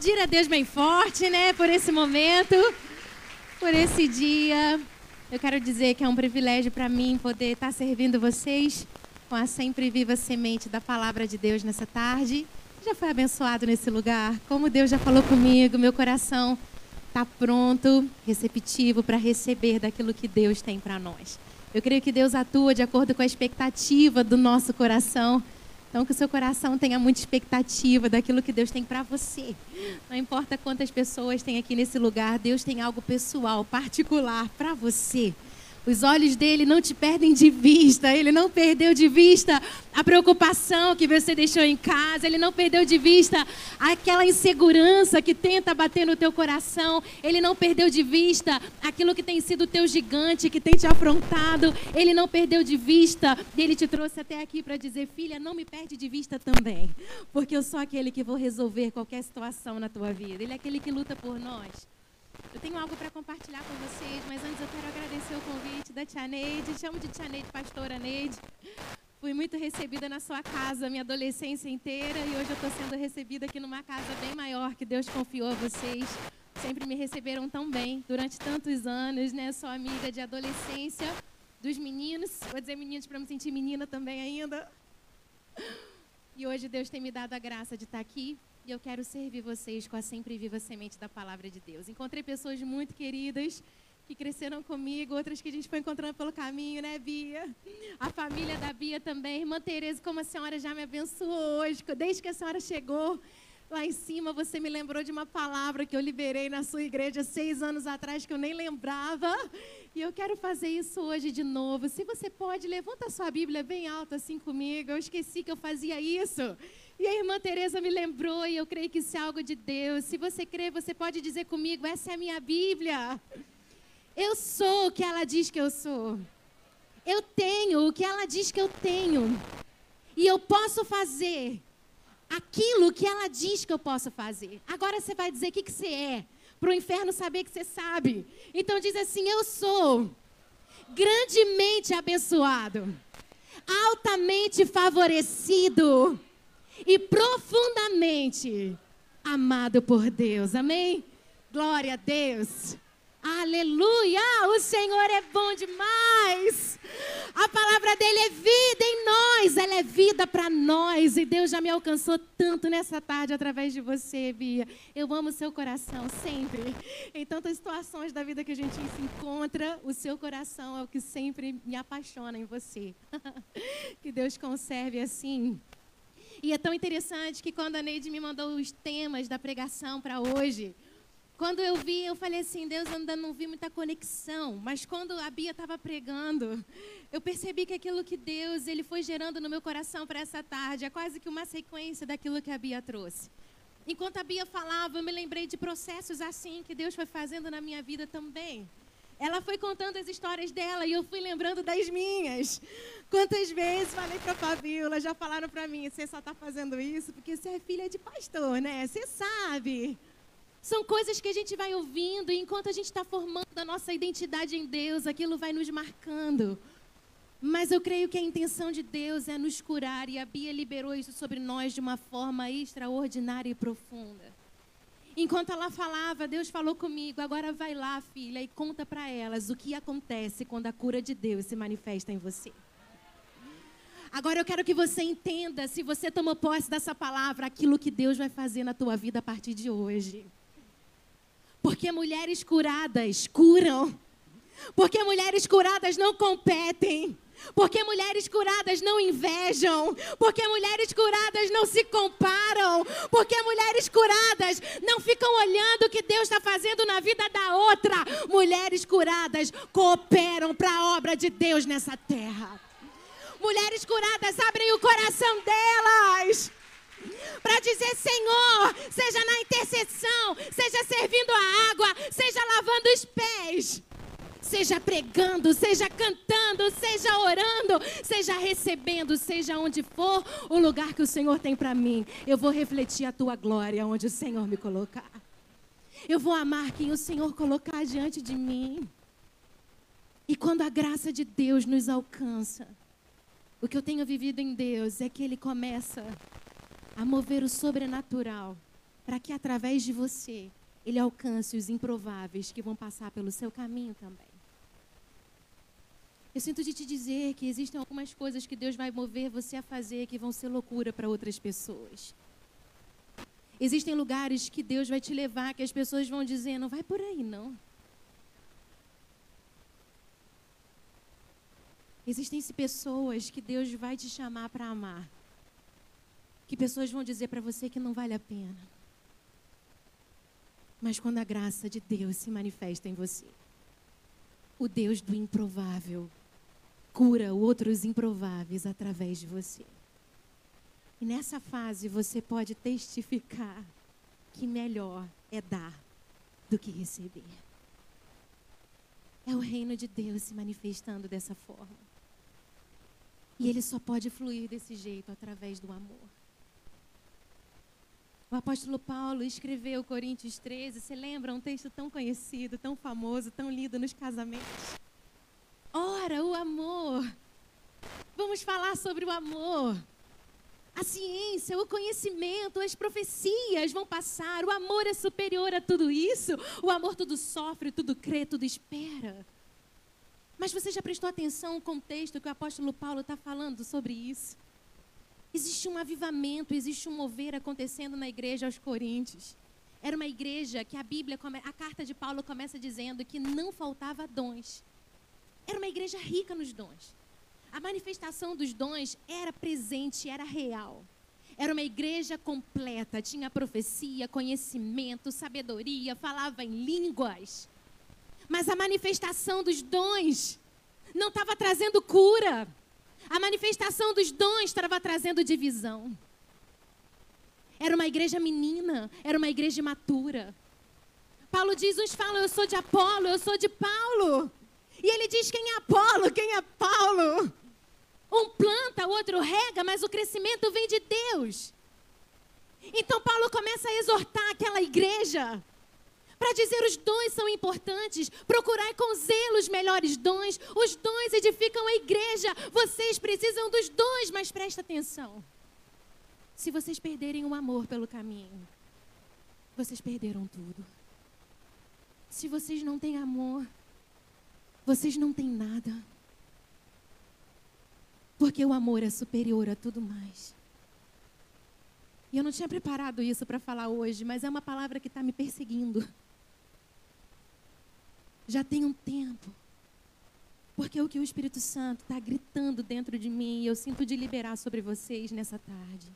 aplaudir a Deus bem forte, né? Por esse momento, por esse dia. Eu quero dizer que é um privilégio para mim poder estar servindo vocês com a sempre viva semente da palavra de Deus nessa tarde. Já foi abençoado nesse lugar? Como Deus já falou comigo, meu coração está pronto, receptivo para receber daquilo que Deus tem para nós. Eu creio que Deus atua de acordo com a expectativa do nosso coração. Então, que o seu coração tenha muita expectativa daquilo que Deus tem para você. Não importa quantas pessoas tem aqui nesse lugar, Deus tem algo pessoal, particular para você. Os olhos dele não te perdem de vista. Ele não perdeu de vista a preocupação que você deixou em casa. Ele não perdeu de vista aquela insegurança que tenta bater no teu coração. Ele não perdeu de vista aquilo que tem sido teu gigante, que tem te afrontado. Ele não perdeu de vista. Ele te trouxe até aqui para dizer: Filha, não me perde de vista também. Porque eu sou aquele que vou resolver qualquer situação na tua vida. Ele é aquele que luta por nós. Eu tenho algo para compartilhar com vocês, mas antes eu quero agradecer o convite da Tia Neide. Chamo de Tia Neide, pastora Neide. Fui muito recebida na sua casa minha adolescência inteira e hoje eu estou sendo recebida aqui numa casa bem maior que Deus confiou a vocês. Sempre me receberam tão bem durante tantos anos, né? Sou amiga de adolescência dos meninos. Vou dizer meninos para me sentir menina também ainda. E hoje Deus tem me dado a graça de estar aqui e eu quero servir vocês com a sempre viva semente da palavra de Deus. Encontrei pessoas muito queridas que cresceram comigo, outras que a gente foi encontrando pelo caminho, né, Bia? A família da Bia também. Irmã Tereza, como a senhora já me abençoou hoje, desde que a senhora chegou lá em cima, você me lembrou de uma palavra que eu liberei na sua igreja seis anos atrás, que eu nem lembrava. E eu quero fazer isso hoje de novo. Se você pode, levanta a sua Bíblia bem alta assim comigo. Eu esqueci que eu fazia isso. E a irmã Teresa me lembrou, e eu creio que isso é algo de Deus. Se você crê, você pode dizer comigo: essa é a minha Bíblia. Eu sou o que ela diz que eu sou. Eu tenho o que ela diz que eu tenho. E eu posso fazer aquilo que ela diz que eu posso fazer. Agora você vai dizer o que, que você é, para o inferno saber que você sabe. Então diz assim: Eu sou grandemente abençoado, altamente favorecido e profundamente amado por Deus. Amém? Glória a Deus. Aleluia! O Senhor é bom demais. A palavra dele é vida em nós, ela é vida para nós. E Deus já me alcançou tanto nessa tarde através de você, Bia. Eu amo seu coração sempre. Em tantas situações da vida que a gente se encontra, o seu coração é o que sempre me apaixona em você. que Deus conserve assim e é tão interessante que quando a Neide me mandou os temas da pregação para hoje, quando eu vi, eu falei assim, Deus, eu ainda não vi muita conexão. Mas quando a Bia estava pregando, eu percebi que aquilo que Deus ele foi gerando no meu coração para essa tarde é quase que uma sequência daquilo que a Bia trouxe. Enquanto a Bia falava, eu me lembrei de processos assim que Deus foi fazendo na minha vida também. Ela foi contando as histórias dela e eu fui lembrando das minhas. Quantas vezes falei para Fabiola, já falaram para mim, você só está fazendo isso porque você é filha de pastor, né? Você sabe. São coisas que a gente vai ouvindo e enquanto a gente está formando a nossa identidade em Deus, aquilo vai nos marcando. Mas eu creio que a intenção de Deus é nos curar e a Bia liberou isso sobre nós de uma forma extraordinária e profunda. Enquanto ela falava, Deus falou comigo: agora vai lá, filha, e conta para elas o que acontece quando a cura de Deus se manifesta em você. Agora eu quero que você entenda, se você tomou posse dessa palavra, aquilo que Deus vai fazer na tua vida a partir de hoje. Porque mulheres curadas curam. Porque mulheres curadas não competem. Porque mulheres curadas não invejam. Porque mulheres curadas não se comparam. Porque mulheres curadas não ficam olhando o que Deus está fazendo na vida da outra. Mulheres curadas cooperam para a obra de Deus nessa terra. Mulheres curadas abrem o coração delas para dizer: Senhor, seja na intercessão, seja servindo a água, seja lavando os pés seja pregando, seja cantando, seja orando, seja recebendo, seja onde for o lugar que o Senhor tem para mim, eu vou refletir a tua glória onde o Senhor me colocar. Eu vou amar quem o Senhor colocar diante de mim. E quando a graça de Deus nos alcança, o que eu tenho vivido em Deus é que Ele começa a mover o sobrenatural para que através de você ele alcance os improváveis que vão passar pelo seu caminho também. Eu sinto de te dizer que existem algumas coisas que Deus vai mover você a fazer que vão ser loucura para outras pessoas. Existem lugares que Deus vai te levar que as pessoas vão dizer: não vai por aí, não. Existem pessoas que Deus vai te chamar para amar. Que pessoas vão dizer para você que não vale a pena. Mas quando a graça de Deus se manifesta em você, o Deus do improvável cura outros improváveis através de você. E nessa fase você pode testificar que melhor é dar do que receber. É o reino de Deus se manifestando dessa forma. E ele só pode fluir desse jeito através do amor. O apóstolo Paulo escreveu Coríntios 13, você lembra? Um texto tão conhecido, tão famoso, tão lido nos casamentos. Ora, o amor. Vamos falar sobre o amor. A ciência, o conhecimento, as profecias vão passar. O amor é superior a tudo isso. O amor tudo sofre, tudo crê, tudo espera. Mas você já prestou atenção no contexto que o apóstolo Paulo está falando sobre isso? Existe um avivamento, existe um mover acontecendo na igreja aos Coríntios. Era uma igreja que a Bíblia, a carta de Paulo começa dizendo que não faltava dons. Era uma igreja rica nos dons. A manifestação dos dons era presente, era real. Era uma igreja completa, tinha profecia, conhecimento, sabedoria, falava em línguas. Mas a manifestação dos dons não estava trazendo cura. A manifestação dos dons estava trazendo divisão. Era uma igreja menina, era uma igreja imatura. Paulo diz: uns falam, eu sou de Apolo, eu sou de Paulo. E ele diz: quem é Apolo, quem é Paulo? Um planta, o outro rega, mas o crescimento vem de Deus. Então Paulo começa a exortar aquela igreja para dizer os dons são importantes, procurar com zelo os melhores dons. Os dons edificam a igreja. Vocês precisam dos dons, mas presta atenção. Se vocês perderem o amor pelo caminho, vocês perderam tudo. Se vocês não têm amor, vocês não têm nada. Porque o amor é superior a tudo mais. E eu não tinha preparado isso para falar hoje, mas é uma palavra que está me perseguindo já tem um tempo. Porque é o que o Espírito Santo está gritando dentro de mim e eu sinto de liberar sobre vocês nessa tarde.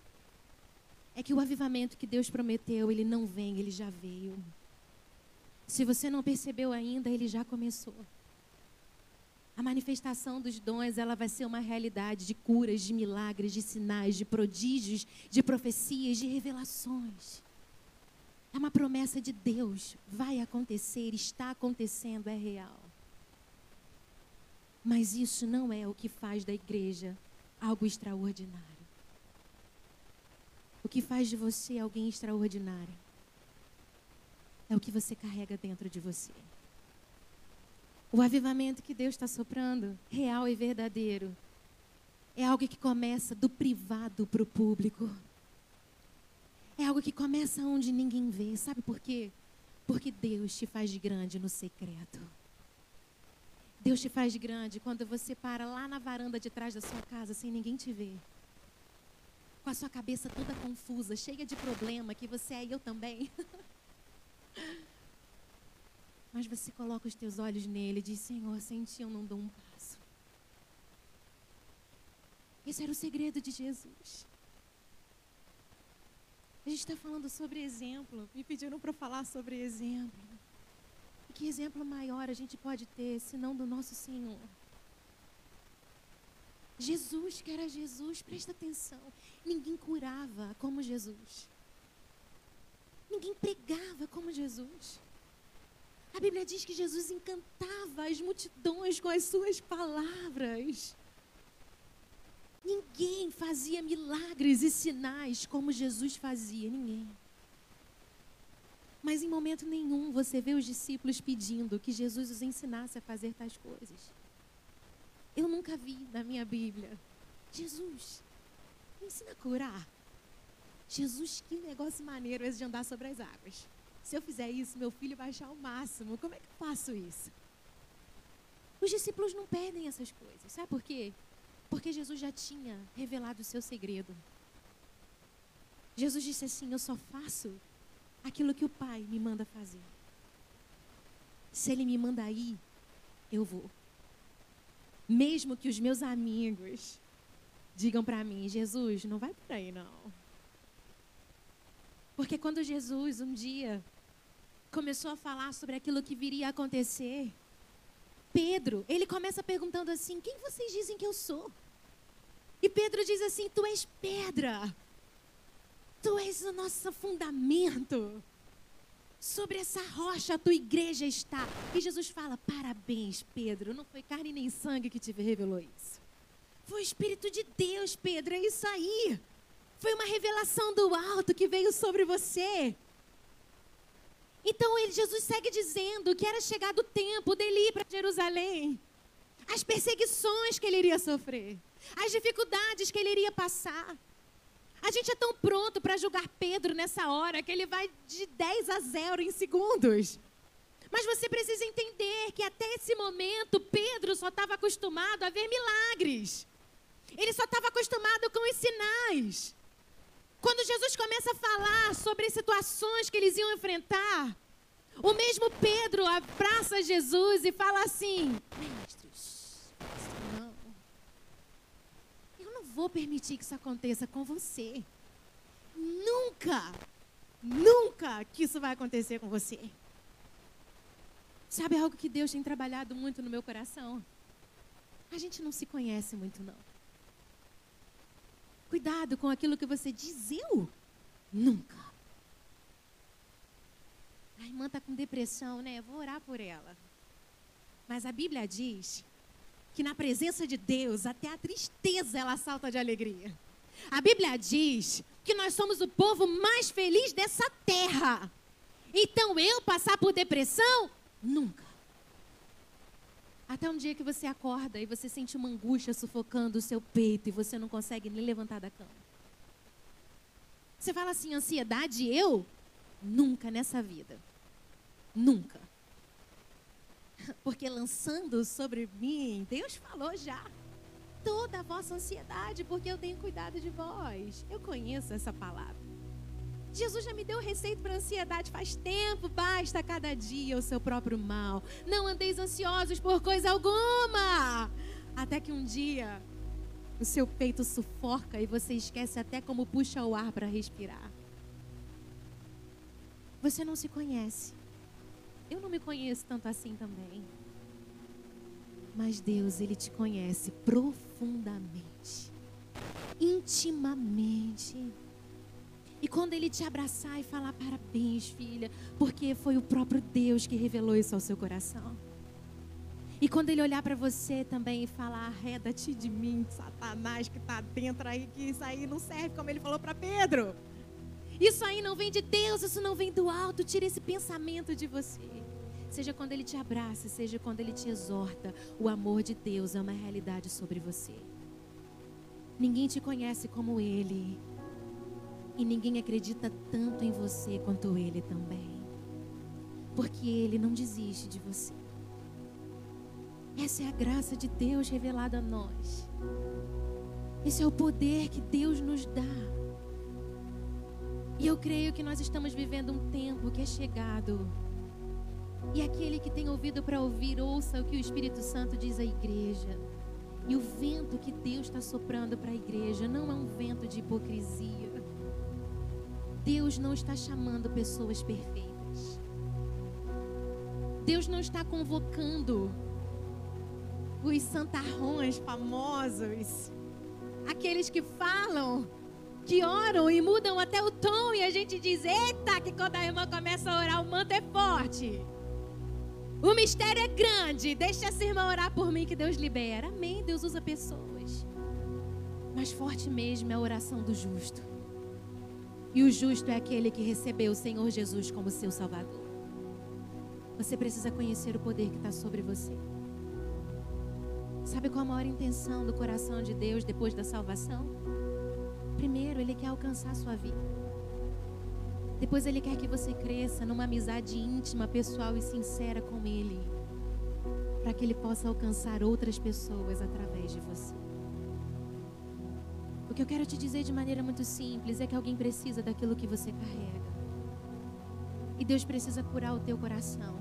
É que o avivamento que Deus prometeu, ele não vem, ele já veio. Se você não percebeu ainda, ele já começou. A manifestação dos dons, ela vai ser uma realidade de curas, de milagres, de sinais, de prodígios, de profecias, de revelações. É uma promessa de Deus. Vai acontecer, está acontecendo, é real. Mas isso não é o que faz da igreja algo extraordinário. O que faz de você alguém extraordinário é o que você carrega dentro de você. O avivamento que Deus está soprando, real e verdadeiro, é algo que começa do privado para o público. É algo que começa onde ninguém vê. Sabe por quê? Porque Deus te faz grande no secreto. Deus te faz grande quando você para lá na varanda de trás da sua casa sem ninguém te ver. Com a sua cabeça toda confusa, cheia de problema, que você é eu também. Mas você coloca os teus olhos nele e diz: Senhor, sem ti eu não dou um passo. Esse era o segredo de Jesus. A gente está falando sobre exemplo. Me pediram para falar sobre exemplo. E que exemplo maior a gente pode ter, senão do nosso Senhor? Jesus, que era Jesus, presta atenção. Ninguém curava como Jesus. Ninguém pregava como Jesus. A Bíblia diz que Jesus encantava as multidões com as suas palavras. Ninguém fazia milagres e sinais como Jesus fazia, ninguém. Mas em momento nenhum você vê os discípulos pedindo que Jesus os ensinasse a fazer tais coisas. Eu nunca vi na minha Bíblia. Jesus, me ensina a curar. Jesus, que negócio maneiro esse de andar sobre as águas. Se eu fizer isso, meu filho vai achar o máximo. Como é que eu faço isso? Os discípulos não pedem essas coisas. Sabe por quê? Porque Jesus já tinha revelado o seu segredo. Jesus disse assim: Eu só faço aquilo que o Pai me manda fazer. Se Ele me manda ir, eu vou. Mesmo que os meus amigos digam para mim: Jesus, não vai por aí não. Porque quando Jesus um dia começou a falar sobre aquilo que viria a acontecer, Pedro, ele começa perguntando assim: Quem vocês dizem que eu sou? E Pedro diz assim: Tu és pedra, tu és o nosso fundamento. Sobre essa rocha a tua igreja está. E Jesus fala: Parabéns, Pedro, não foi carne nem sangue que te revelou isso. Foi o Espírito de Deus, Pedro, é isso aí. Foi uma revelação do alto que veio sobre você. Então ele, Jesus segue dizendo que era chegado o tempo dele ir para Jerusalém. As perseguições que ele iria sofrer, as dificuldades que ele iria passar. A gente é tão pronto para julgar Pedro nessa hora que ele vai de 10 a 0 em segundos. Mas você precisa entender que até esse momento Pedro só estava acostumado a ver milagres. Ele só estava acostumado com os sinais. Quando Jesus começa a falar sobre as situações que eles iam enfrentar, o mesmo Pedro abraça Jesus e fala assim: Mestres, não. Eu não vou permitir que isso aconteça com você. Nunca, nunca que isso vai acontecer com você. Sabe algo que Deus tem trabalhado muito no meu coração? A gente não se conhece muito, não. Cuidado com aquilo que você diz eu. Nunca. A irmã está com depressão, né? Vou orar por ela. Mas a Bíblia diz que na presença de Deus, até a tristeza ela salta de alegria. A Bíblia diz que nós somos o povo mais feliz dessa terra. Então eu passar por depressão? Nunca. Até um dia que você acorda e você sente uma angústia sufocando o seu peito e você não consegue nem levantar da cama. Você fala assim, ansiedade, eu? Nunca nessa vida. Nunca. Porque lançando sobre mim, Deus falou já. Toda a vossa ansiedade, porque eu tenho cuidado de vós. Eu conheço essa palavra. Jesus já me deu receita para ansiedade faz tempo. Basta cada dia o seu próprio mal. Não andeis ansiosos por coisa alguma. Até que um dia o seu peito sufoca e você esquece até como puxa o ar para respirar. Você não se conhece. Eu não me conheço tanto assim também. Mas Deus, Ele te conhece profundamente, intimamente. E quando ele te abraçar e falar parabéns, filha, porque foi o próprio Deus que revelou isso ao seu coração. E quando ele olhar para você também e falar, arreda-te de mim, Satanás que está dentro aí, que isso aí não serve, como ele falou para Pedro. Isso aí não vem de Deus, isso não vem do alto, tira esse pensamento de você. Seja quando ele te abraça, seja quando ele te exorta, o amor de Deus é uma realidade sobre você. Ninguém te conhece como ele. E ninguém acredita tanto em você quanto ele também. Porque ele não desiste de você. Essa é a graça de Deus revelada a nós. Esse é o poder que Deus nos dá. E eu creio que nós estamos vivendo um tempo que é chegado. E aquele que tem ouvido para ouvir, ouça o que o Espírito Santo diz à igreja. E o vento que Deus está soprando para a igreja não é um vento de hipocrisia. Deus não está chamando pessoas perfeitas. Deus não está convocando os santarrões famosos, aqueles que falam, que oram e mudam até o tom e a gente diz: "Eita, que quando a irmã começa a orar, o manto é forte". O mistério é grande. Deixa essa irmã orar por mim que Deus libera. Amém. Deus usa pessoas. Mas forte mesmo é a oração do justo. E o justo é aquele que recebeu o Senhor Jesus como seu Salvador. Você precisa conhecer o poder que está sobre você. Sabe qual a maior intenção do coração de Deus depois da salvação? primeiro, Ele quer alcançar sua vida. Depois, Ele quer que você cresça numa amizade íntima, pessoal e sincera com Ele, para que Ele possa alcançar outras pessoas através de você. O que eu quero te dizer de maneira muito simples é que alguém precisa daquilo que você carrega. E Deus precisa curar o teu coração.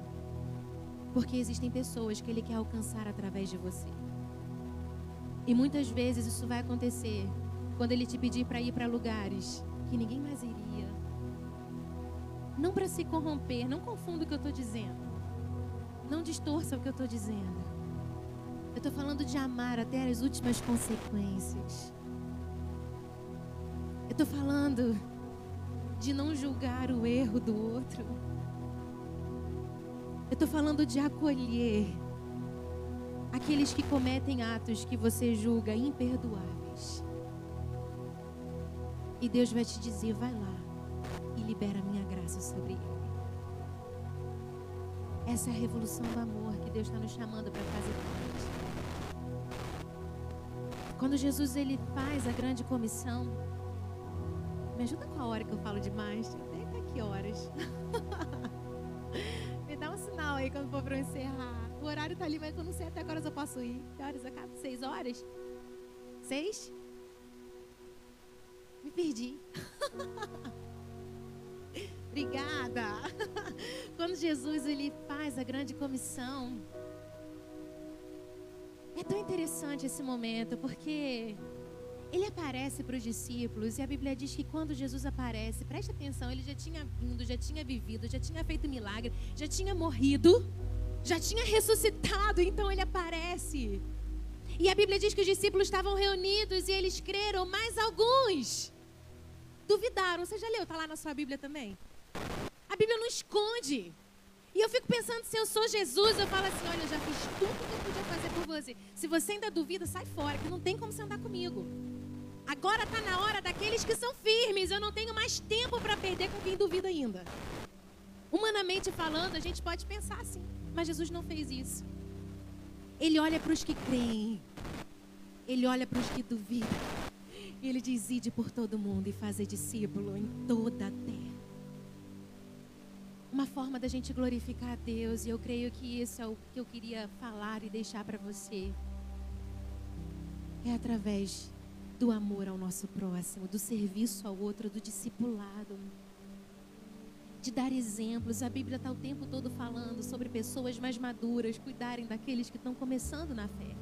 Porque existem pessoas que Ele quer alcançar através de você. E muitas vezes isso vai acontecer quando Ele te pedir para ir para lugares que ninguém mais iria. Não para se corromper, não confunda o que eu estou dizendo. Não distorça o que eu estou dizendo. Eu estou falando de amar até as últimas consequências. Eu estou falando de não julgar o erro do outro. Eu estou falando de acolher aqueles que cometem atos que você julga imperdoáveis. E Deus vai te dizer: vai lá e libera a minha graça sobre ele. Essa é a revolução do amor que Deus está nos chamando para fazer. Quando Jesus ele faz a grande comissão, me ajuda com a hora que eu falo demais. Até que horas? Me dá um sinal aí quando for para eu encerrar. O horário tá ali, mas eu não sei até que horas eu posso ir. Que horas acaba? Seis horas? Seis? Me perdi. Obrigada. Quando Jesus ele faz a grande comissão, é tão interessante esse momento, porque ele aparece para os discípulos e a Bíblia diz que quando Jesus aparece, preste atenção, ele já tinha vindo, já tinha vivido, já tinha feito milagre, já tinha morrido, já tinha ressuscitado, então ele aparece. E a Bíblia diz que os discípulos estavam reunidos e eles creram, mas alguns duvidaram. Você já leu? Está lá na sua Bíblia também? A Bíblia não esconde. E eu fico pensando, se eu sou Jesus, eu falo assim: olha, eu já fiz tudo que eu podia fazer por você. Se você ainda duvida, sai fora, que não tem como você andar comigo. Agora está na hora daqueles que são firmes. Eu não tenho mais tempo para perder com quem duvida ainda. Humanamente falando, a gente pode pensar assim, mas Jesus não fez isso. Ele olha para os que creem, ele olha para os que duvidam. Ele diz: ide por todo mundo e fazer discípulo em toda a terra. Uma forma da gente glorificar a Deus, e eu creio que isso é o que eu queria falar e deixar para você. É através do amor ao nosso próximo, do serviço ao outro, do discipulado, de dar exemplos. A Bíblia está o tempo todo falando sobre pessoas mais maduras cuidarem daqueles que estão começando na fé.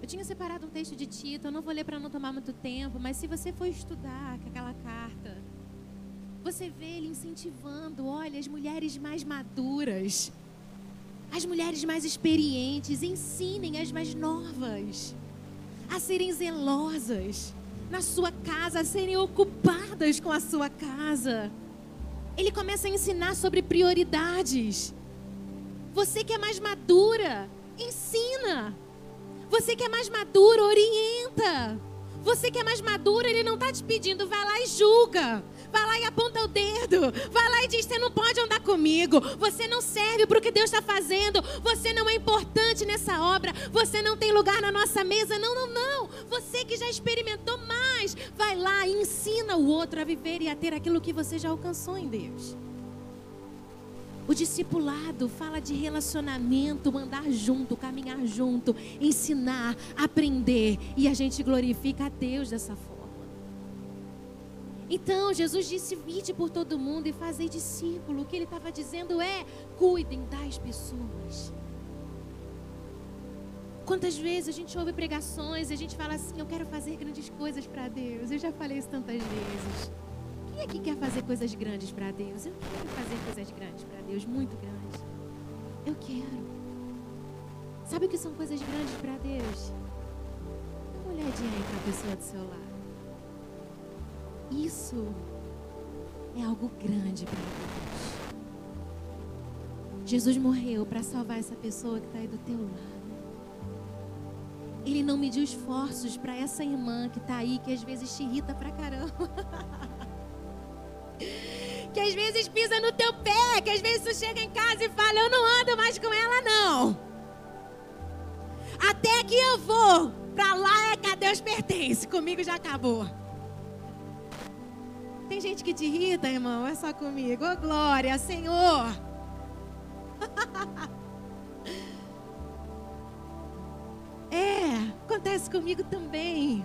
Eu tinha separado um texto de Tito, eu não vou ler para não tomar muito tempo, mas se você for estudar aquela carta, você vê ele incentivando, olha, as mulheres mais maduras, as mulheres mais experientes, ensinem as mais novas a serem zelosas na sua casa, a serem ocupadas com a sua casa. Ele começa a ensinar sobre prioridades. Você que é mais madura, ensina. Você que é mais madura, orienta. Você que é mais madura, ele não está te pedindo, vai lá e julga. Vai lá e aponta o dedo. Vai lá e diz: Você não pode andar comigo. Você não serve para o que Deus está fazendo. Você não é importante nessa obra. Você não tem lugar na nossa mesa. Não, não, não. Você que já experimentou mais, vai lá e ensina o outro a viver e a ter aquilo que você já alcançou em Deus. O discipulado fala de relacionamento, andar junto, caminhar junto, ensinar, aprender. E a gente glorifica a Deus dessa forma. Então, Jesus disse: Vide por todo mundo e fazei discípulo. O que ele estava dizendo é: cuidem das pessoas. Quantas vezes a gente ouve pregações e a gente fala assim: Eu quero fazer grandes coisas para Deus. Eu já falei isso tantas vezes. Quem aqui quer fazer coisas grandes para Deus? Eu quero fazer coisas grandes para Deus, muito grandes. Eu quero. Sabe o que são coisas grandes para Deus? Dá uma olhadinha aí para a pessoa do seu lado. Isso é algo grande para Deus. Jesus morreu para salvar essa pessoa que está aí do teu lado. Ele não mediu esforços para essa irmã que está aí, que às vezes te irrita pra caramba. que às vezes pisa no teu pé, que às vezes tu chega em casa e fala: Eu não ando mais com ela, não. Até que eu vou, para lá é que a Deus pertence, comigo já acabou. Tem gente que te irrita, irmão? É só comigo. Ô, glória, Senhor. é, acontece comigo também.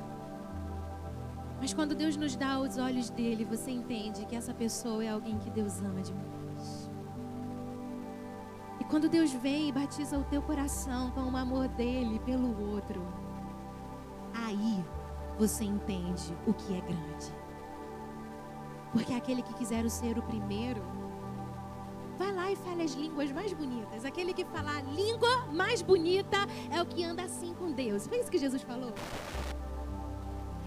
Mas quando Deus nos dá os olhos dele, você entende que essa pessoa é alguém que Deus ama demais. E quando Deus vem e batiza o teu coração com o amor dele pelo outro, aí você entende o que é grande. Porque aquele que quiser ser o primeiro, vai lá e fale as línguas mais bonitas. Aquele que falar a língua mais bonita é o que anda assim com Deus. Foi isso que Jesus falou?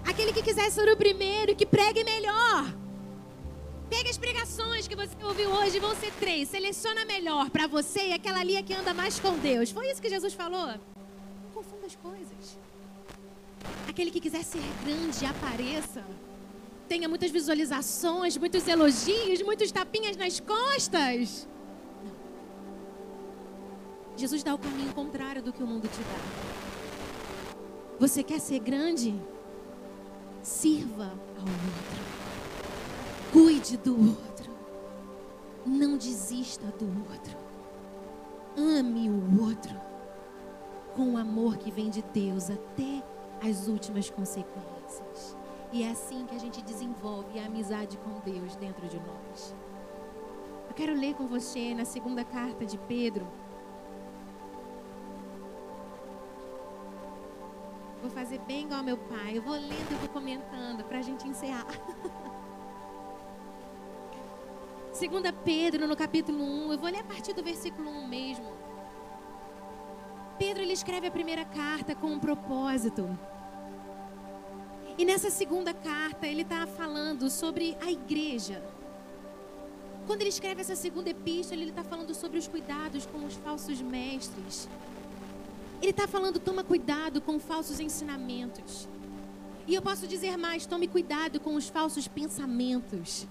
Aquele que quiser ser o primeiro, que pregue melhor. Pega as pregações que você ouviu hoje, vão ser três. Seleciona melhor para você e aquela ali é que anda mais com Deus. Foi isso que Jesus falou? Não confunda as coisas. Aquele que quiser ser grande, apareça. Tenha muitas visualizações, muitos elogios, muitos tapinhas nas costas. Não. Jesus dá o caminho contrário do que o mundo te dá. Você quer ser grande? Sirva ao outro. Cuide do outro. Não desista do outro. Ame o outro com o amor que vem de Deus até as últimas consequências. E é assim que a gente desenvolve a amizade com Deus dentro de nós. Eu quero ler com você na segunda carta de Pedro. Vou fazer bem igual meu pai. Eu vou lendo e vou comentando para a gente encerrar. Segunda Pedro, no capítulo 1. Eu vou ler a partir do versículo 1 mesmo. Pedro, ele escreve a primeira carta com um propósito. E nessa segunda carta, ele está falando sobre a igreja. Quando ele escreve essa segunda epístola, ele está falando sobre os cuidados com os falsos mestres. Ele está falando, toma cuidado com falsos ensinamentos. E eu posso dizer mais, tome cuidado com os falsos pensamentos.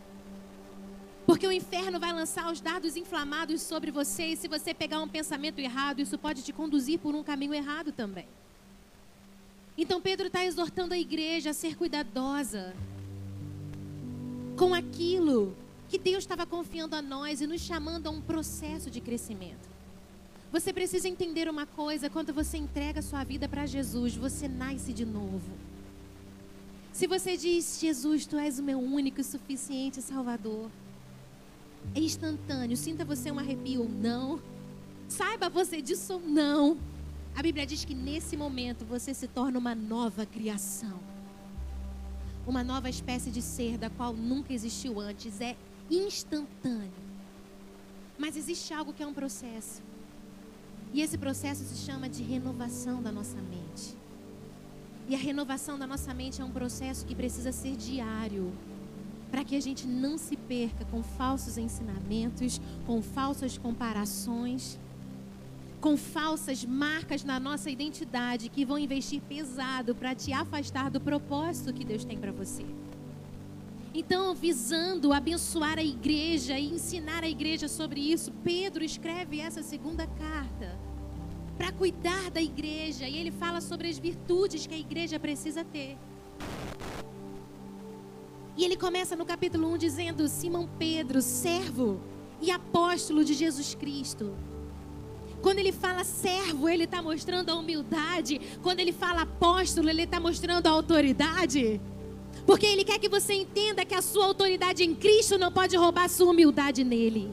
Porque o inferno vai lançar os dardos inflamados sobre você, e se você pegar um pensamento errado, isso pode te conduzir por um caminho errado também. Então Pedro está exortando a igreja a ser cuidadosa com aquilo que Deus estava confiando a nós e nos chamando a um processo de crescimento. Você precisa entender uma coisa: quando você entrega sua vida para Jesus, você nasce de novo. Se você diz, Jesus, tu és o meu único e suficiente Salvador, é instantâneo. Sinta você um arrepio ou não. Saiba você disso ou não. A Bíblia diz que nesse momento você se torna uma nova criação. Uma nova espécie de ser da qual nunca existiu antes. É instantâneo. Mas existe algo que é um processo. E esse processo se chama de renovação da nossa mente. E a renovação da nossa mente é um processo que precisa ser diário, para que a gente não se perca com falsos ensinamentos, com falsas comparações, com falsas marcas na nossa identidade que vão investir pesado para te afastar do propósito que Deus tem para você. Então, visando abençoar a igreja e ensinar a igreja sobre isso, Pedro escreve essa segunda carta para cuidar da igreja e ele fala sobre as virtudes que a igreja precisa ter. E ele começa no capítulo 1 dizendo: Simão Pedro, servo e apóstolo de Jesus Cristo. Quando ele fala servo, ele está mostrando a humildade. Quando ele fala apóstolo, ele está mostrando a autoridade. Porque Ele quer que você entenda que a sua autoridade em Cristo não pode roubar a sua humildade nele.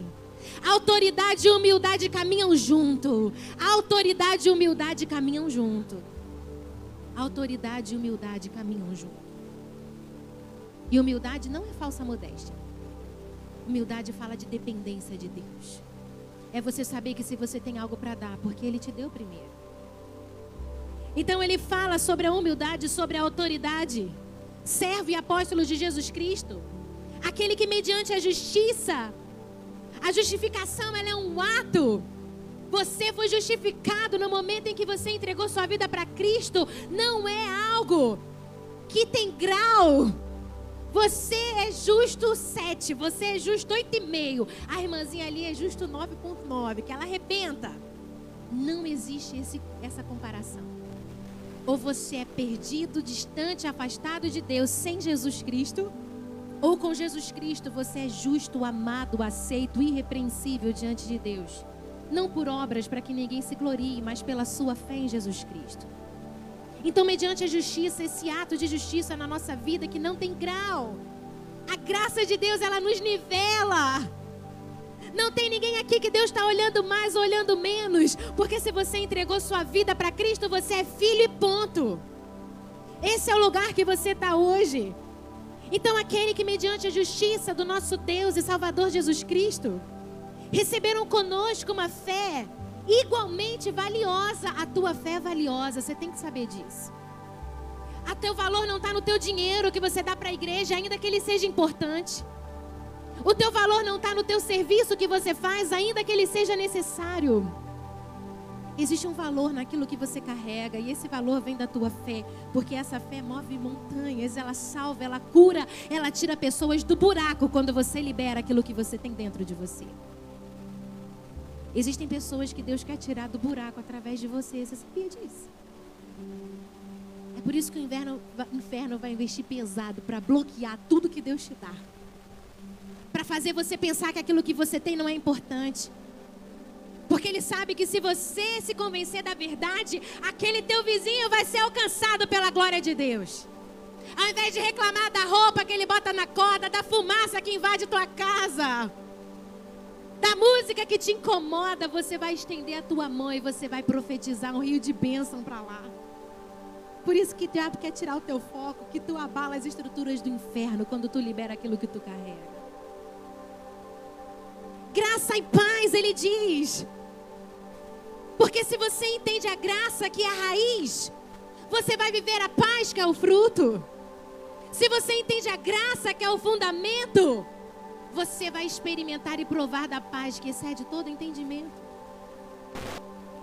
Autoridade e humildade caminham junto. Autoridade e humildade caminham junto. Autoridade e humildade caminham junto. E humildade não é falsa modéstia. Humildade fala de dependência de Deus. É você saber que se você tem algo para dar, porque Ele te deu primeiro. Então ele fala sobre a humildade, sobre a autoridade servo e apóstolo de Jesus Cristo. Aquele que mediante a justiça, a justificação ela é um ato. Você foi justificado no momento em que você entregou sua vida para Cristo, não é algo que tem grau. Você é justo 7, você é justo 8,5. A irmãzinha ali é justo 9,9, que ela arrebenta. Não existe esse, essa comparação. Ou você é perdido, distante, afastado de Deus sem Jesus Cristo, Ou com Jesus Cristo você é justo, amado, aceito, irrepreensível diante de Deus. Não por obras para que ninguém se glorie, mas pela sua fé em Jesus Cristo. Então, mediante a justiça, esse ato de justiça na nossa vida que não tem grau, a graça de Deus ela nos nivela. Não tem ninguém aqui que Deus está olhando mais ou olhando menos, porque se você entregou sua vida para Cristo, você é filho e ponto. Esse é o lugar que você está hoje. Então, aquele que, mediante a justiça do nosso Deus e Salvador Jesus Cristo, receberam conosco uma fé igualmente valiosa. A tua fé é valiosa, você tem que saber disso. A teu valor não está no teu dinheiro que você dá para a igreja, ainda que ele seja importante. O teu valor não está no teu serviço que você faz, ainda que ele seja necessário. Existe um valor naquilo que você carrega, e esse valor vem da tua fé, porque essa fé move montanhas, ela salva, ela cura, ela tira pessoas do buraco quando você libera aquilo que você tem dentro de você. Existem pessoas que Deus quer tirar do buraco através de você, você sabia disso? É por isso que o inverno, inferno vai investir pesado para bloquear tudo que Deus te dá. Para fazer você pensar que aquilo que você tem não é importante. Porque ele sabe que se você se convencer da verdade, aquele teu vizinho vai ser alcançado pela glória de Deus. Ao invés de reclamar da roupa que ele bota na corda, da fumaça que invade tua casa, da música que te incomoda, você vai estender a tua mão e você vai profetizar um rio de bênção para lá. Por isso que o diabo quer tirar o teu foco, que tu abala as estruturas do inferno quando tu libera aquilo que tu carrega. Graça e paz, ele diz. Porque se você entende a graça, que é a raiz, você vai viver a paz, que é o fruto. Se você entende a graça, que é o fundamento, você vai experimentar e provar da paz que excede todo entendimento.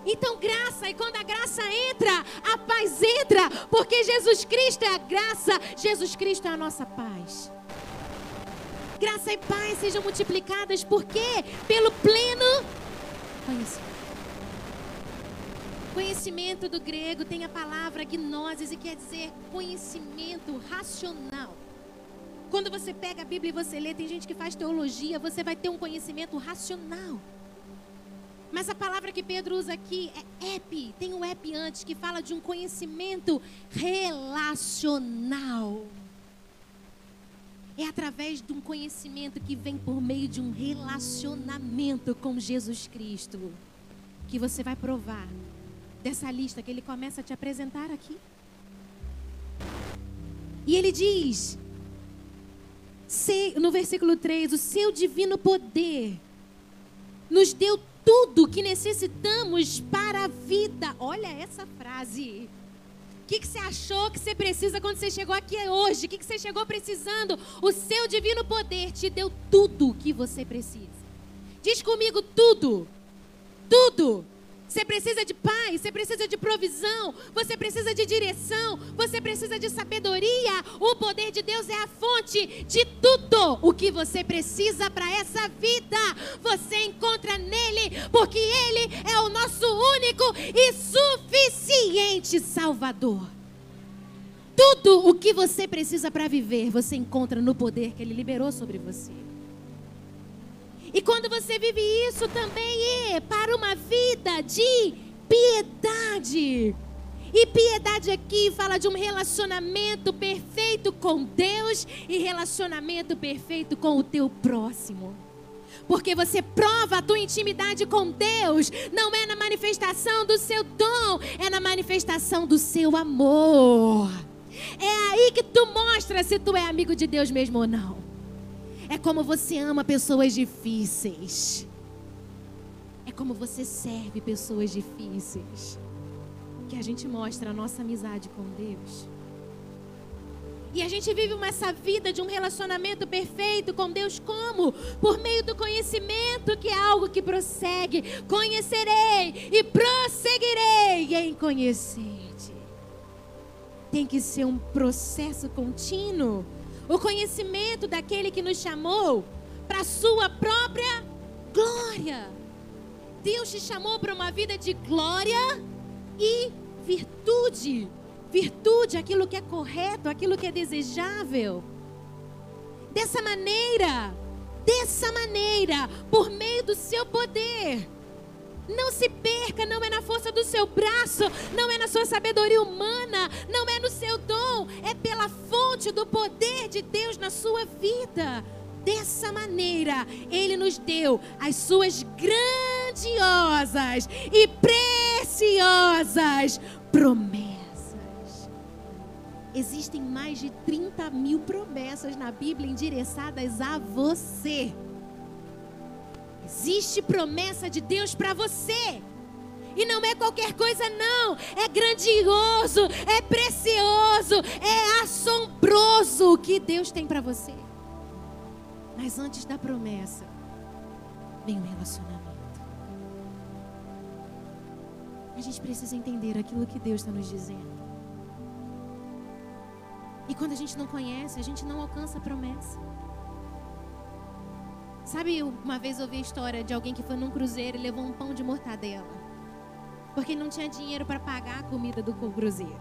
Então, graça, e quando a graça entra, a paz entra, porque Jesus Cristo é a graça, Jesus Cristo é a nossa paz. Graça e paz sejam multiplicadas, por quê? Pelo pleno conhecimento. Conhecimento do grego tem a palavra gnosis e quer dizer conhecimento racional. Quando você pega a Bíblia e você lê, tem gente que faz teologia, você vai ter um conhecimento racional. Mas a palavra que Pedro usa aqui é epi, tem um epi antes que fala de um conhecimento relacional. É através de um conhecimento que vem por meio de um relacionamento com Jesus Cristo que você vai provar dessa lista que ele começa a te apresentar aqui. E ele diz, no versículo 3: O seu divino poder nos deu tudo que necessitamos para a vida. Olha essa frase. O que, que, você achou que você precisa quando você chegou aqui hoje? O que, que você chegou precisando? O seu divino poder te deu tudo o que você precisa. Diz comigo tudo. Tudo. Você precisa de paz, você precisa de provisão, você precisa de direção, você precisa de sabedoria. O poder de Deus é a fonte de tudo o que você precisa para essa vida. Você encontra nele, porque ele é o nosso único e suficiente Salvador. Tudo o que você precisa para viver, você encontra no poder que ele liberou sobre você. E quando você vive isso também é para uma vida de piedade. E piedade aqui fala de um relacionamento perfeito com Deus e relacionamento perfeito com o teu próximo. Porque você prova a tua intimidade com Deus, não é na manifestação do seu dom, é na manifestação do seu amor. É aí que tu mostra se tu é amigo de Deus mesmo ou não. É como você ama pessoas difíceis. É como você serve pessoas difíceis. Que a gente mostra a nossa amizade com Deus. E a gente vive essa vida de um relacionamento perfeito com Deus como? Por meio do conhecimento, que é algo que prossegue. Conhecerei e prosseguirei em conhecer-te. Tem que ser um processo contínuo o conhecimento daquele que nos chamou para a sua própria glória. Deus te chamou para uma vida de glória e virtude. Virtude, aquilo que é correto, aquilo que é desejável. Dessa maneira, dessa maneira, por meio do seu poder. Não se perca, não é na força do seu braço, não é na sua sabedoria humana, não é no seu dom, é pela fonte do poder de Deus na sua vida. Dessa maneira, Ele nos deu as suas grandiosas e preciosas promessas. Existem mais de 30 mil promessas na Bíblia endereçadas a você. Existe promessa de Deus para você. E não é qualquer coisa, não. É grandioso, é precioso, é assombroso o que Deus tem para você. Mas antes da promessa, vem um relacionamento. A gente precisa entender aquilo que Deus está nos dizendo. E quando a gente não conhece, a gente não alcança a promessa. Sabe, uma vez eu ouvi a história de alguém que foi num cruzeiro e levou um pão de mortadela. Porque não tinha dinheiro para pagar a comida do cruzeiro.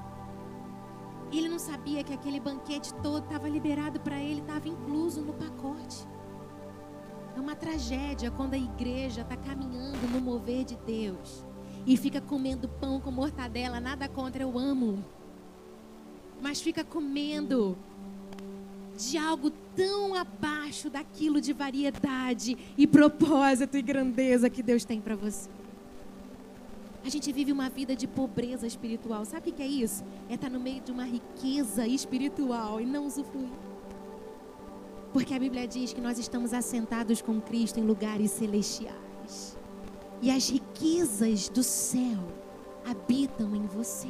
E ele não sabia que aquele banquete todo estava liberado para ele, estava incluso no pacote. É uma tragédia quando a igreja está caminhando no mover de Deus e fica comendo pão com mortadela, nada contra, eu amo. Mas fica comendo de algo tão abaixo daquilo de variedade e propósito e grandeza que Deus tem para você. A gente vive uma vida de pobreza espiritual. Sabe o que é isso? É estar tá no meio de uma riqueza espiritual e não usufruir. Porque a Bíblia diz que nós estamos assentados com Cristo em lugares celestiais. E as riquezas do céu habitam em você.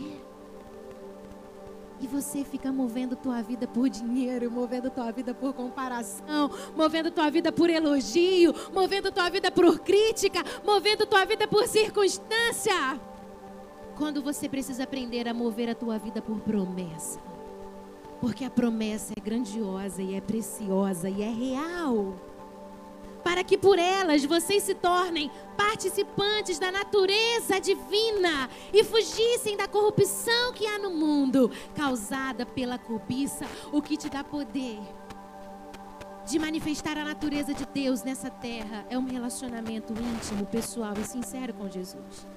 E você fica movendo tua vida por dinheiro, movendo tua vida por comparação, movendo tua vida por elogio, movendo tua vida por crítica, movendo tua vida por circunstância. Quando você precisa aprender a mover a tua vida por promessa. Porque a promessa é grandiosa e é preciosa e é real para que por elas vocês se tornem participantes da natureza divina e fugissem da corrupção que há no mundo, causada pela cobiça, o que te dá poder de manifestar a natureza de Deus nessa terra é um relacionamento íntimo, pessoal e sincero com Jesus.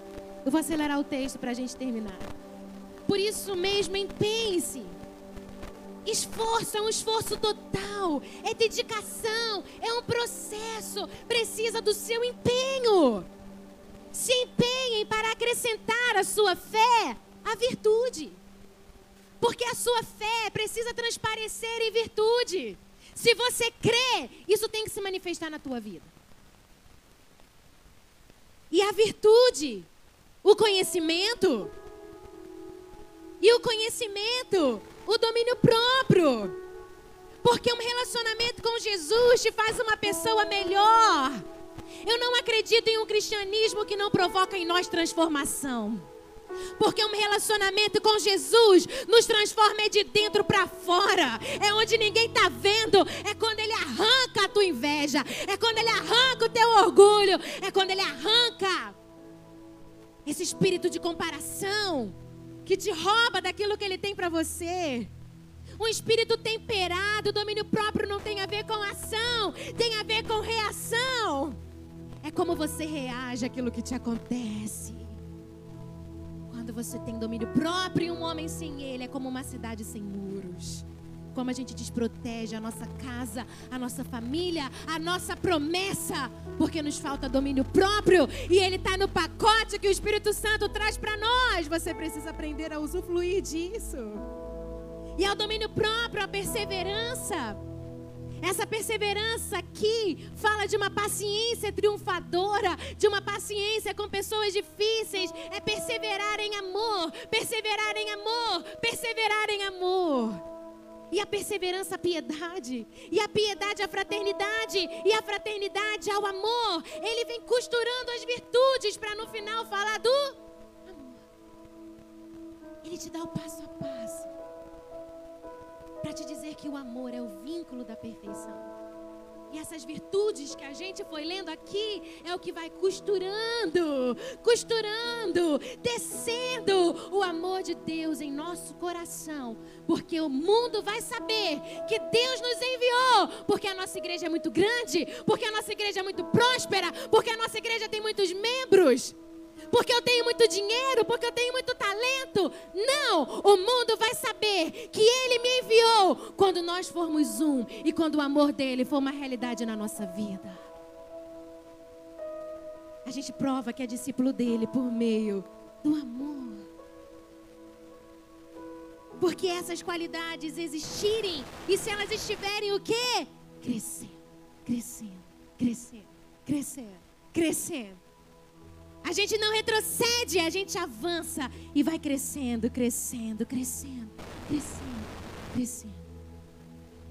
Eu vou acelerar o texto para a gente terminar. Por isso mesmo, empenhe-se Esforço é um esforço total, é dedicação, é um processo, precisa do seu empenho. Se empenhem para acrescentar à sua fé a virtude. Porque a sua fé precisa transparecer em virtude. Se você crê, isso tem que se manifestar na tua vida. E a virtude, o conhecimento. E o conhecimento o domínio próprio. Porque um relacionamento com Jesus te faz uma pessoa melhor. Eu não acredito em um cristianismo que não provoca em nós transformação. Porque um relacionamento com Jesus nos transforma de dentro para fora. É onde ninguém está vendo. É quando ele arranca a tua inveja. É quando ele arranca o teu orgulho. É quando ele arranca esse espírito de comparação que te rouba daquilo que ele tem para você. Um espírito temperado, domínio próprio não tem a ver com ação, tem a ver com reação. É como você reage àquilo que te acontece. Quando você tem domínio próprio um homem sem ele é como uma cidade sem muros como a gente desprotege a nossa casa, a nossa família, a nossa promessa, porque nos falta domínio próprio e ele está no pacote que o Espírito Santo traz para nós. Você precisa aprender a usufruir disso. E ao domínio próprio, a perseverança. Essa perseverança aqui fala de uma paciência triunfadora, de uma paciência com pessoas difíceis. É perseverar em amor, perseverar em amor, perseverar em amor. E a perseverança, a piedade. E a piedade, a fraternidade. E a fraternidade ao amor. Ele vem costurando as virtudes para no final falar do amor. Ele te dá o passo a passo. Para te dizer que o amor é o vínculo da perfeição. E essas virtudes que a gente foi lendo aqui é o que vai costurando, costurando, descendo o amor de Deus em nosso coração. Porque o mundo vai saber que Deus nos enviou, porque a nossa igreja é muito grande, porque a nossa igreja é muito próspera, porque a nossa igreja tem muitos membros porque eu tenho muito dinheiro, porque eu tenho muito talento. Não, o mundo vai saber que Ele me enviou quando nós formos um e quando o amor dele for uma realidade na nossa vida. A gente prova que é discípulo dele por meio do amor. Porque essas qualidades existirem e se elas estiverem o quê? Crescendo, crescendo, crescendo, crescendo, crescendo. A gente não retrocede, a gente avança e vai crescendo, crescendo, crescendo, crescendo, crescendo.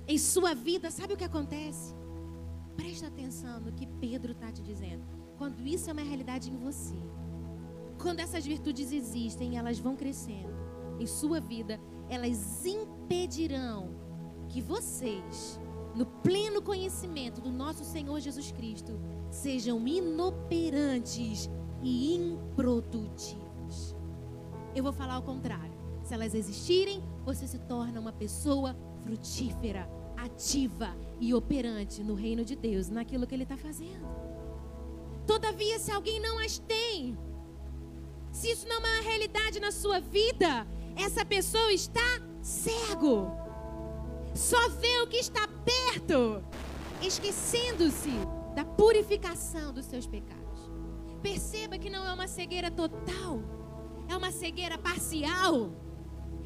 Em sua vida, sabe o que acontece? Presta atenção no que Pedro está te dizendo. Quando isso é uma realidade em você, quando essas virtudes existem, elas vão crescendo em sua vida, elas impedirão que vocês, no pleno conhecimento do nosso Senhor Jesus Cristo, sejam inoperantes e improdutivos. Eu vou falar ao contrário. Se elas existirem, você se torna uma pessoa frutífera, ativa e operante no reino de Deus, naquilo que Ele está fazendo. Todavia, se alguém não as tem, se isso não é uma realidade na sua vida, essa pessoa está cego. Só vê o que está perto, esquecendo-se da purificação dos seus pecados. Perceba que não é uma cegueira total, é uma cegueira parcial.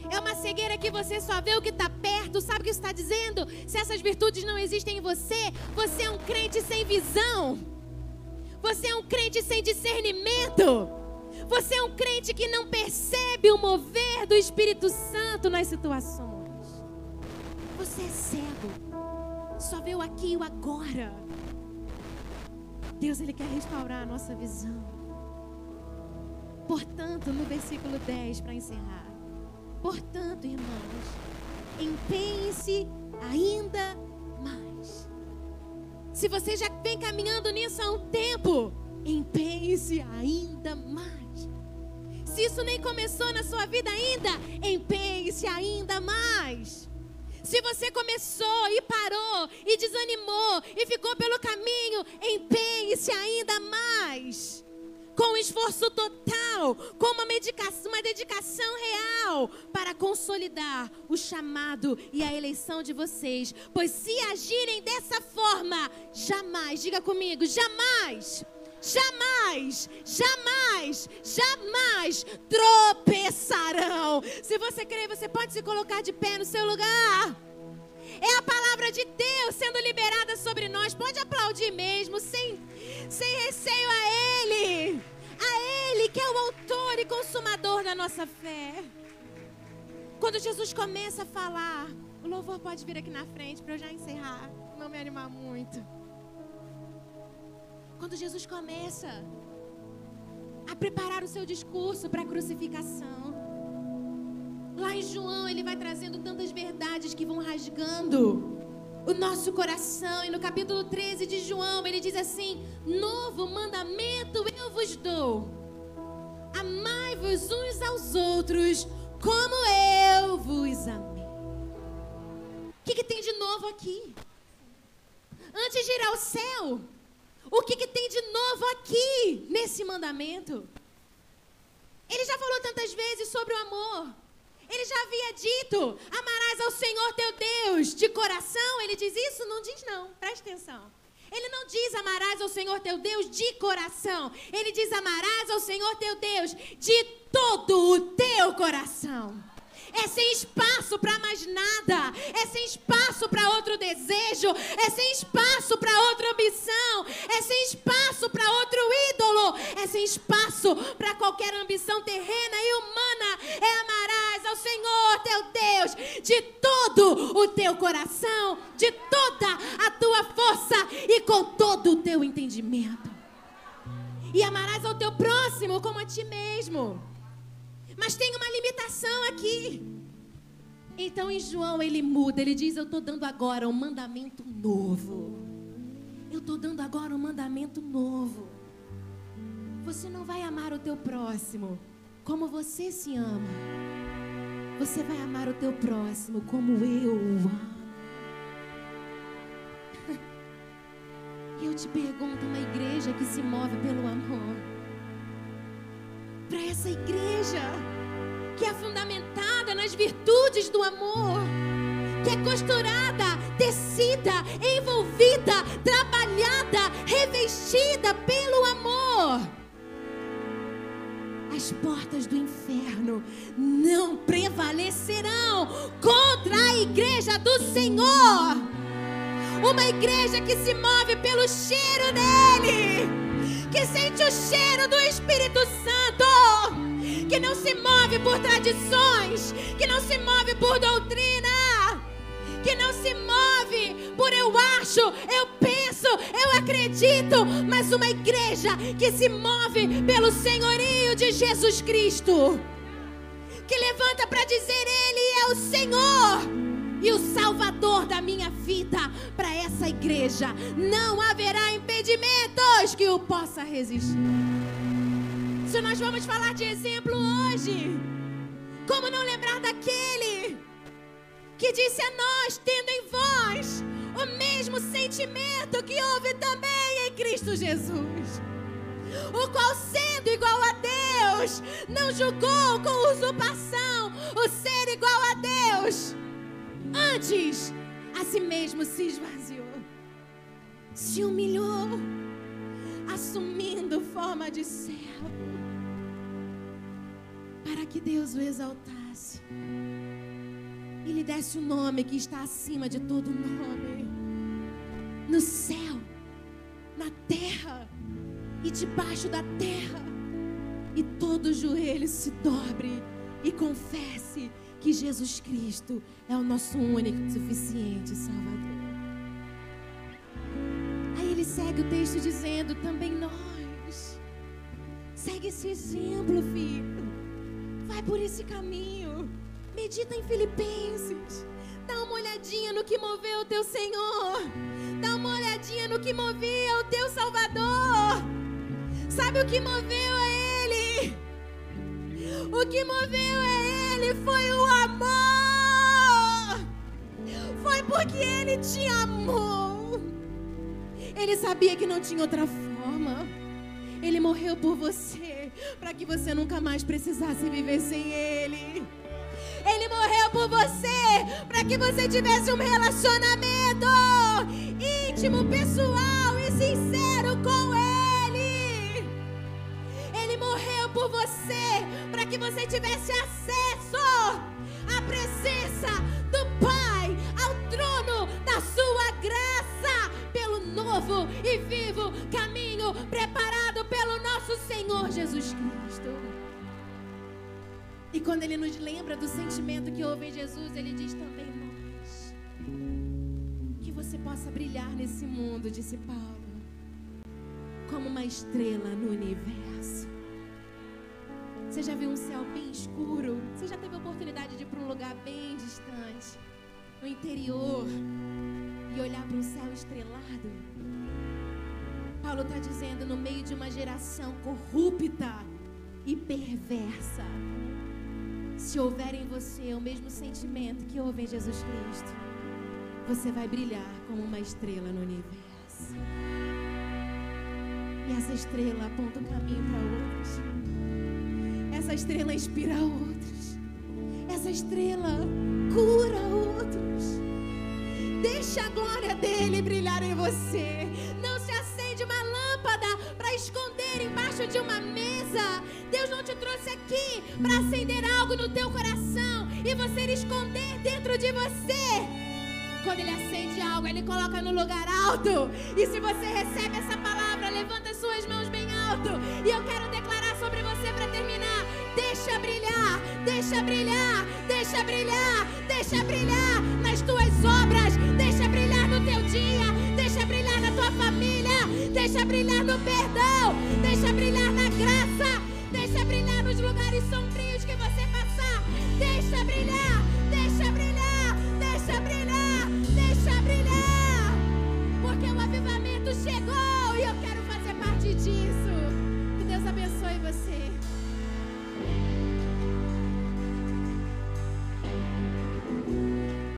É uma cegueira que você só vê o que está perto. Sabe o que está dizendo? Se essas virtudes não existem em você, você é um crente sem visão. Você é um crente sem discernimento. Você é um crente que não percebe o mover do Espírito Santo nas situações. Você é cego. Só vê o aqui e o agora. Deus ele quer restaurar a nossa visão. Portanto, no versículo 10 para encerrar. Portanto, irmãos, empenhe-se ainda mais. Se você já vem caminhando nisso há um tempo, empenhe-se ainda mais. Se isso nem começou na sua vida ainda, empenhe-se ainda mais. Se você começou e parou e desanimou e ficou pelo caminho, empenhe-se ainda mais. Com esforço total, com uma, uma dedicação real para consolidar o chamado e a eleição de vocês. Pois se agirem dessa forma, jamais, diga comigo, jamais jamais, jamais, jamais tropeçarão. Se você crê, você pode se colocar de pé no seu lugar. É a palavra de Deus sendo liberada sobre nós. Pode aplaudir mesmo, sem, sem receio a Ele. A Ele que é o autor e consumador da nossa fé. Quando Jesus começa a falar, o louvor pode vir aqui na frente para eu já encerrar, não me animar muito. Quando Jesus começa a preparar o seu discurso para a crucificação. Lá em João, ele vai trazendo tantas verdades que vão rasgando o nosso coração. E no capítulo 13 de João, ele diz assim: Novo mandamento eu vos dou. Amai-vos uns aos outros, como eu vos amei. O que, que tem de novo aqui? Antes de ir ao céu, o que, que tem de novo aqui nesse mandamento? Ele já falou tantas vezes sobre o amor. Ele já havia dito: amarás ao Senhor teu Deus de coração. Ele diz isso? Não diz, não. Presta atenção. Ele não diz amarás ao Senhor teu Deus de coração. Ele diz amarás ao Senhor teu Deus de todo o teu coração é sem espaço para mais nada, é sem espaço para outro desejo, é sem espaço para outra ambição, é sem espaço para outro ídolo, é sem espaço para qualquer ambição terrena e humana. É amarás ao Senhor teu Deus de todo o teu coração, de toda a tua força e com todo o teu entendimento. E amarás ao teu próximo como a ti mesmo. Mas tem uma limitação aqui. Então em João ele muda, ele diz: Eu estou dando agora um mandamento novo. Eu estou dando agora um mandamento novo. Você não vai amar o teu próximo como você se ama. Você vai amar o teu próximo como eu o amo. E eu te pergunto, uma igreja que se move pelo amor. Para essa igreja que é fundamentada nas virtudes do amor, que é costurada, tecida, envolvida, trabalhada, revestida pelo amor. As portas do inferno não prevalecerão contra a igreja do Senhor. Uma igreja que se move pelo cheiro dele, que sente o cheiro do Espírito Santo, que não se move por tradições, que não se move por doutrina, que não se move por eu acho, eu penso, eu acredito, mas uma igreja que se move pelo senhorio de Jesus Cristo, que levanta para dizer: Ele é o Senhor e o Salvador da minha vida para essa igreja. Não haverá impedimentos que o possa resistir. Se nós vamos falar de exemplo hoje, como não lembrar daquele que disse a nós, tendo em vós o mesmo sentimento que houve também em Cristo Jesus? O qual, sendo igual a Deus, não julgou com usurpação o ser igual a Deus Antes, a si mesmo se esvaziou, se humilhou, assumindo forma de servo, para que Deus o exaltasse e lhe desse o nome que está acima de todo nome, no céu, na terra e debaixo da terra, e todo joelho se dobre e confesse que Jesus Cristo é o nosso único e suficiente Salvador. Aí ele segue o texto dizendo: também nós. Segue esse exemplo, filho. Vai por esse caminho. Medita em Filipenses. Dá uma olhadinha no que moveu o teu Senhor. Dá uma olhadinha no que movia o teu Salvador. Sabe o que moveu a Ele? O que moveu a Ele foi o amor. Foi porque Ele te amou. Ele sabia que não tinha outra forma. Ele morreu por você, para que você nunca mais precisasse viver sem Ele. Ele morreu por você, para que você tivesse um relacionamento íntimo, pessoal e sincero com Ele. Ele morreu por você, para que você tivesse acesso à presença do Pai, ao trono da sua graça, pelo novo e vivo caminho preparado pelo nosso Senhor Jesus Cristo. E quando ele nos lembra do sentimento que houve em Jesus, ele diz também nós. Que você possa brilhar nesse mundo, disse Paulo, como uma estrela no universo. Você já viu um céu bem escuro? Você já teve a oportunidade de ir para um lugar bem distante, no interior, e olhar para um céu estrelado? Paulo está dizendo, no meio de uma geração corrupta e perversa, se houver em você o mesmo sentimento que houve em Jesus Cristo, você vai brilhar como uma estrela no universo. E essa estrela aponta o caminho para outros. Essa estrela inspira outros. Essa estrela cura outros. Deixa a glória dele brilhar em você. Não trouxe aqui para acender algo no teu coração e você esconder dentro de você. Quando ele acende algo, ele coloca no lugar alto. E se você recebe essa palavra, levanta suas mãos bem alto. E eu quero declarar sobre você para terminar. Deixa brilhar, deixa brilhar, deixa brilhar, deixa brilhar nas tuas obras, deixa brilhar no teu dia, deixa brilhar na tua família, deixa brilhar no perdão, missão trios que você passar. Deixa brilhar, deixa brilhar, deixa brilhar, deixa brilhar. Porque o avivamento chegou e eu quero fazer parte disso. Que Deus abençoe você.